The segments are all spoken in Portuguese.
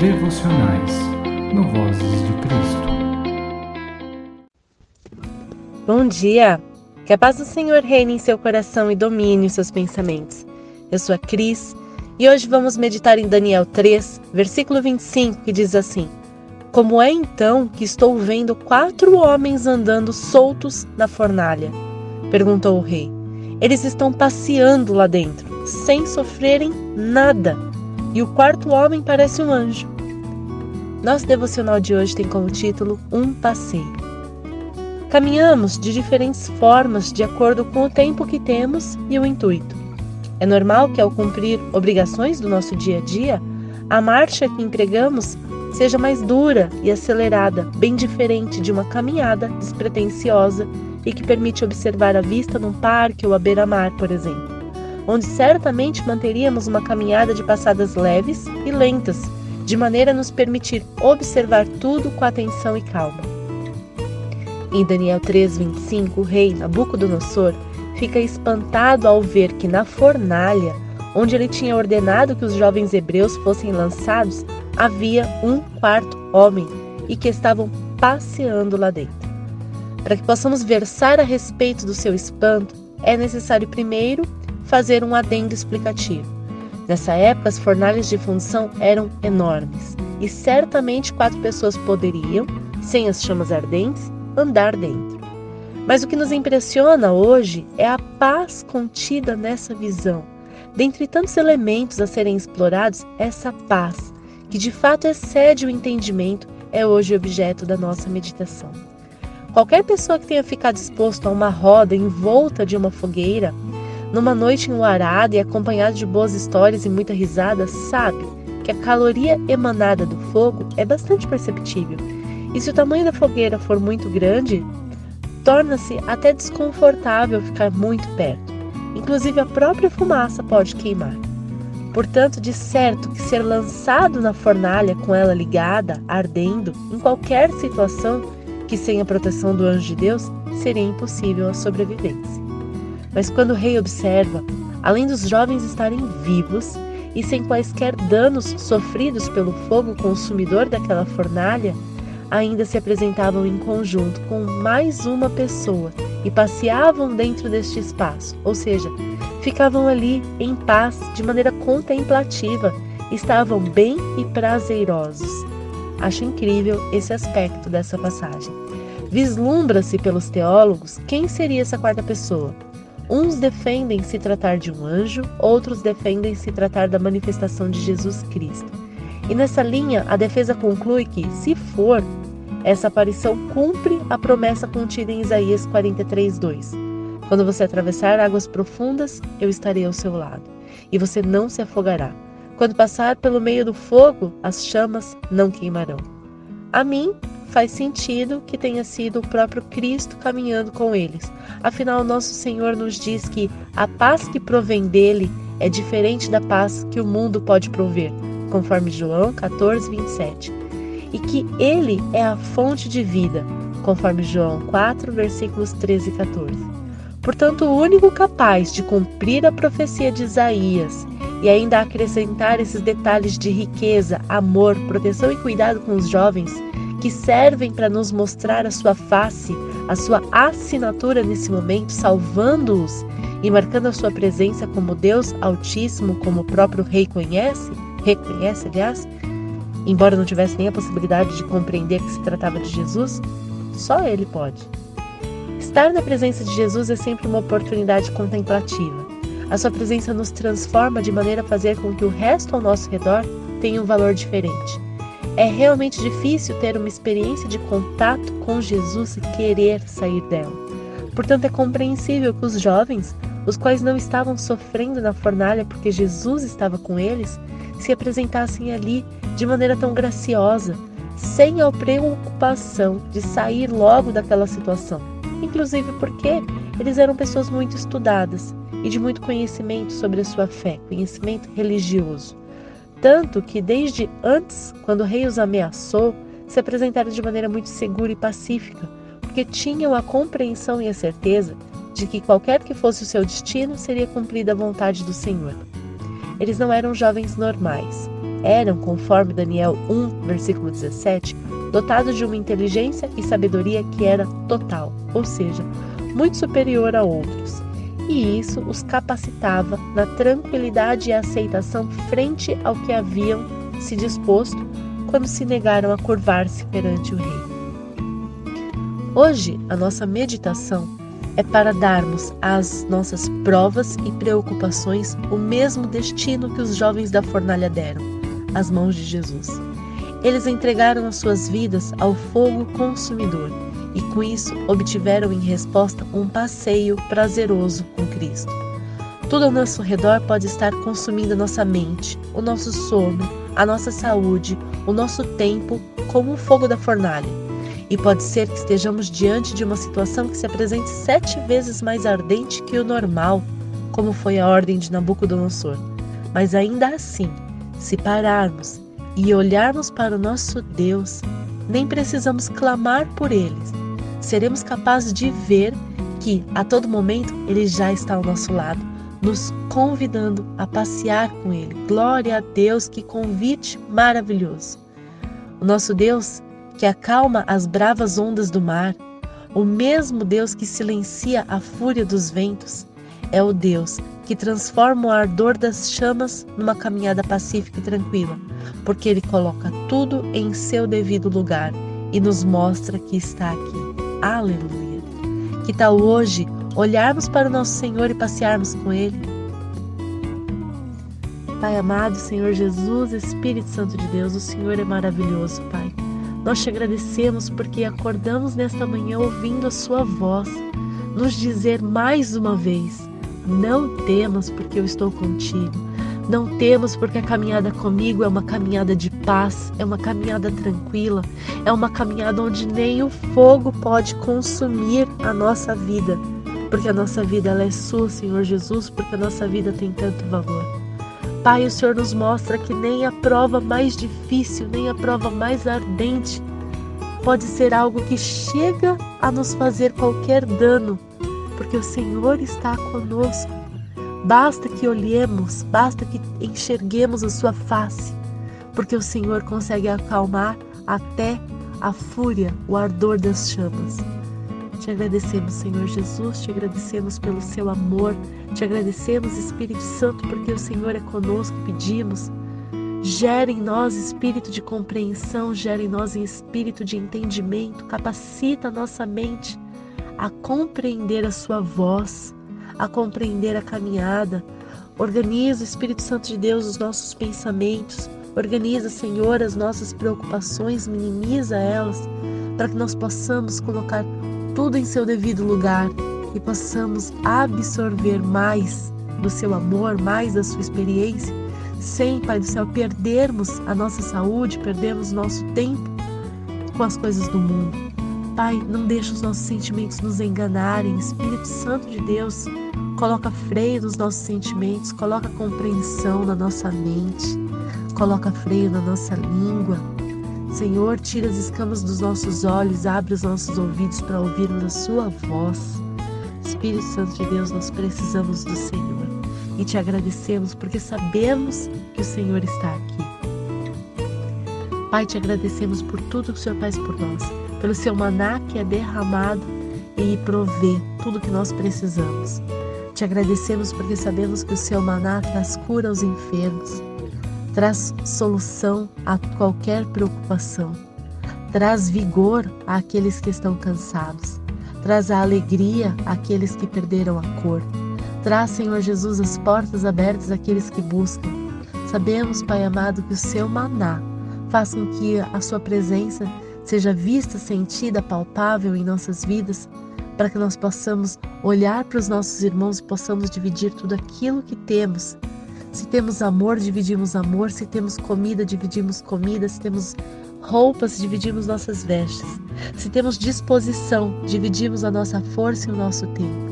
devocionais no Vozes de Cristo. Bom dia! Que a paz do Senhor reine em seu coração e domine os seus pensamentos. Eu sou a Cris e hoje vamos meditar em Daniel 3, versículo 25, que diz assim: Como é então que estou vendo quatro homens andando soltos na fornalha? perguntou o rei. Eles estão passeando lá dentro, sem sofrerem nada. E o quarto homem parece um anjo. Nosso devocional de hoje tem como título Um Passeio. Caminhamos de diferentes formas de acordo com o tempo que temos e o intuito. É normal que, ao cumprir obrigações do nosso dia a dia, a marcha que empregamos seja mais dura e acelerada, bem diferente de uma caminhada despretensiosa e que permite observar a vista num parque ou à beira-mar, por exemplo, onde certamente manteríamos uma caminhada de passadas leves e lentas, de maneira a nos permitir observar tudo com atenção e calma. Em Daniel 3:25, o rei Nabucodonosor fica espantado ao ver que na fornalha, onde ele tinha ordenado que os jovens hebreus fossem lançados, havia um quarto homem e que estavam passeando lá dentro. Para que possamos versar a respeito do seu espanto, é necessário primeiro fazer um adendo explicativo. Nessa época, as fornalhas de função eram enormes e certamente quatro pessoas poderiam, sem as chamas ardentes, andar dentro. Mas o que nos impressiona hoje é a paz contida nessa visão. Dentre tantos elementos a serem explorados, essa paz, que de fato excede o entendimento, é hoje objeto da nossa meditação. Qualquer pessoa que tenha ficado exposto a uma roda em volta de uma fogueira, numa noite enluarada e acompanhada de boas histórias e muita risada, sabe que a caloria emanada do fogo é bastante perceptível. E se o tamanho da fogueira for muito grande, torna-se até desconfortável ficar muito perto. Inclusive a própria fumaça pode queimar. Portanto, de certo que ser lançado na fornalha com ela ligada, ardendo, em qualquer situação, que sem a proteção do anjo de Deus seria impossível a sobrevivência. Mas quando o rei observa, além dos jovens estarem vivos e sem quaisquer danos sofridos pelo fogo consumidor daquela fornalha, ainda se apresentavam em conjunto com mais uma pessoa e passeavam dentro deste espaço, ou seja, ficavam ali em paz de maneira contemplativa, estavam bem e prazerosos. Acho incrível esse aspecto dessa passagem. Vislumbra-se pelos teólogos quem seria essa quarta pessoa. Uns defendem se tratar de um anjo, outros defendem se tratar da manifestação de Jesus Cristo. E nessa linha, a defesa conclui que, se for, essa aparição cumpre a promessa contida em Isaías 43:2. Quando você atravessar águas profundas, eu estarei ao seu lado, e você não se afogará. Quando passar pelo meio do fogo, as chamas não queimarão. A mim faz sentido que tenha sido o próprio Cristo caminhando com eles. Afinal, nosso Senhor nos diz que a paz que provém dele é diferente da paz que o mundo pode prover, conforme João 14, 27. E que ele é a fonte de vida, conforme João 4, versículos 13 e 14. Portanto, o único capaz de cumprir a profecia de Isaías e ainda acrescentar esses detalhes de riqueza, amor, proteção e cuidado com os jovens que servem para nos mostrar a sua face, a sua assinatura nesse momento, salvando-os e marcando a sua presença como Deus Altíssimo, como o próprio Rei conhece, reconhece, aliás, embora não tivesse nem a possibilidade de compreender que se tratava de Jesus, só ele pode. Estar na presença de Jesus é sempre uma oportunidade contemplativa. A sua presença nos transforma de maneira a fazer com que o resto ao nosso redor tenha um valor diferente. É realmente difícil ter uma experiência de contato com Jesus e querer sair dela. Portanto, é compreensível que os jovens, os quais não estavam sofrendo na fornalha porque Jesus estava com eles, se apresentassem ali de maneira tão graciosa, sem a preocupação de sair logo daquela situação. Inclusive porque eles eram pessoas muito estudadas e de muito conhecimento sobre a sua fé, conhecimento religioso. Tanto que, desde antes, quando o rei os ameaçou, se apresentaram de maneira muito segura e pacífica, porque tinham a compreensão e a certeza de que qualquer que fosse o seu destino seria cumprida a vontade do Senhor. Eles não eram jovens normais, eram, conforme Daniel 1, versículo 17, dotados de uma inteligência e sabedoria que era total, ou seja, muito superior a outros. E isso os capacitava na tranquilidade e aceitação frente ao que haviam se disposto quando se negaram a curvar-se perante o rei. Hoje, a nossa meditação é para darmos às nossas provas e preocupações o mesmo destino que os jovens da fornalha deram, às mãos de Jesus. Eles entregaram as suas vidas ao fogo consumidor e com isso obtiveram em resposta um passeio prazeroso com Cristo. Tudo ao nosso redor pode estar consumindo a nossa mente, o nosso sono, a nossa saúde, o nosso tempo, como o fogo da fornalha. E pode ser que estejamos diante de uma situação que se apresente sete vezes mais ardente que o normal, como foi a ordem de Nabucodonosor. Mas ainda assim, se pararmos e olharmos para o nosso Deus, nem precisamos clamar por eles. Seremos capazes de ver que a todo momento ele já está ao nosso lado, nos convidando a passear com ele. Glória a Deus, que convite maravilhoso. O nosso Deus que acalma as bravas ondas do mar, o mesmo Deus que silencia a fúria dos ventos, é o Deus que transforma o ardor das chamas numa caminhada pacífica e tranquila, porque Ele coloca tudo em seu devido lugar e nos mostra que está aqui. Aleluia! Que tal hoje olharmos para o nosso Senhor e passearmos com Ele? Pai amado, Senhor Jesus, Espírito Santo de Deus, o Senhor é maravilhoso, Pai. Nós te agradecemos porque acordamos nesta manhã ouvindo a Sua voz, nos dizer mais uma vez não temas, porque eu estou contigo. Não temos porque a caminhada comigo é uma caminhada de paz, é uma caminhada tranquila, é uma caminhada onde nem o fogo pode consumir a nossa vida, porque a nossa vida ela é sua, Senhor Jesus, porque a nossa vida tem tanto valor. Pai, o Senhor nos mostra que nem a prova mais difícil, nem a prova mais ardente pode ser algo que chega a nos fazer qualquer dano, porque o Senhor está conosco. Basta que olhemos, basta que enxerguemos a sua face, porque o Senhor consegue acalmar até a fúria, o ardor das chamas. Te agradecemos, Senhor Jesus, te agradecemos pelo seu amor, te agradecemos, Espírito Santo, porque o Senhor é conosco, pedimos. Gere em nós espírito de compreensão, gere em nós espírito de entendimento, capacita a nossa mente a compreender a sua voz, a compreender a caminhada. Organiza, Espírito Santo de Deus, os nossos pensamentos. Organiza, Senhor, as nossas preocupações, minimiza elas, para que nós possamos colocar tudo em seu devido lugar e possamos absorver mais do seu amor, mais da sua experiência, sem, Pai do céu, perdermos a nossa saúde, perdermos nosso tempo com as coisas do mundo. Pai, não deixa os nossos sentimentos nos enganarem. Espírito Santo de Deus, coloca freio nos nossos sentimentos, coloca compreensão na nossa mente, coloca freio na nossa língua. Senhor, tira as escamas dos nossos olhos, abre os nossos ouvidos para ouvirmos a Sua voz. Espírito Santo de Deus, nós precisamos do Senhor e te agradecemos porque sabemos que o Senhor está aqui. Pai, te agradecemos por tudo que o Senhor faz por nós pelo seu maná que é derramado e provê tudo que nós precisamos. Te agradecemos porque sabemos que o seu maná traz cura aos enfermos, traz solução a qualquer preocupação, traz vigor àqueles que estão cansados, traz a alegria àqueles que perderam a cor. Traz, Senhor Jesus, as portas abertas àqueles que buscam. Sabemos, Pai amado, que o seu maná faz com que a sua presença seja vista, sentida, palpável em nossas vidas, para que nós possamos olhar para os nossos irmãos e possamos dividir tudo aquilo que temos. Se temos amor, dividimos amor, se temos comida, dividimos comida, se temos roupas, dividimos nossas vestes. Se temos disposição, dividimos a nossa força e o nosso tempo.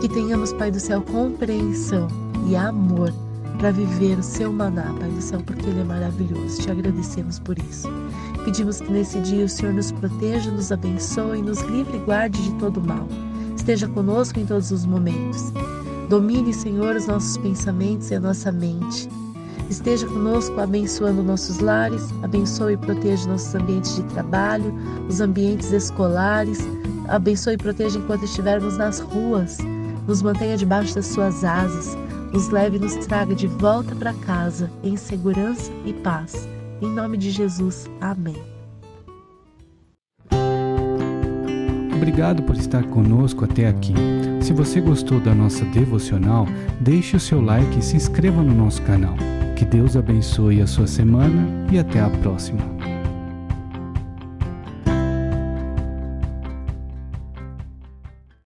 Que tenhamos, Pai do céu, compreensão e amor para viver o seu maná, Pai do céu, porque ele é maravilhoso. Te agradecemos por isso. Pedimos que nesse dia o Senhor nos proteja, nos abençoe, nos livre e guarde de todo mal. Esteja conosco em todos os momentos. Domine, Senhor, os nossos pensamentos e a nossa mente. Esteja conosco, abençoando nossos lares, abençoe e proteja nossos ambientes de trabalho, os ambientes escolares, abençoe e proteja enquanto estivermos nas ruas, nos mantenha debaixo das suas asas, nos leve e nos traga de volta para casa em segurança e paz. Em nome de Jesus, amém. Obrigado por estar conosco até aqui. Se você gostou da nossa devocional, deixe o seu like e se inscreva no nosso canal. Que Deus abençoe a sua semana e até a próxima.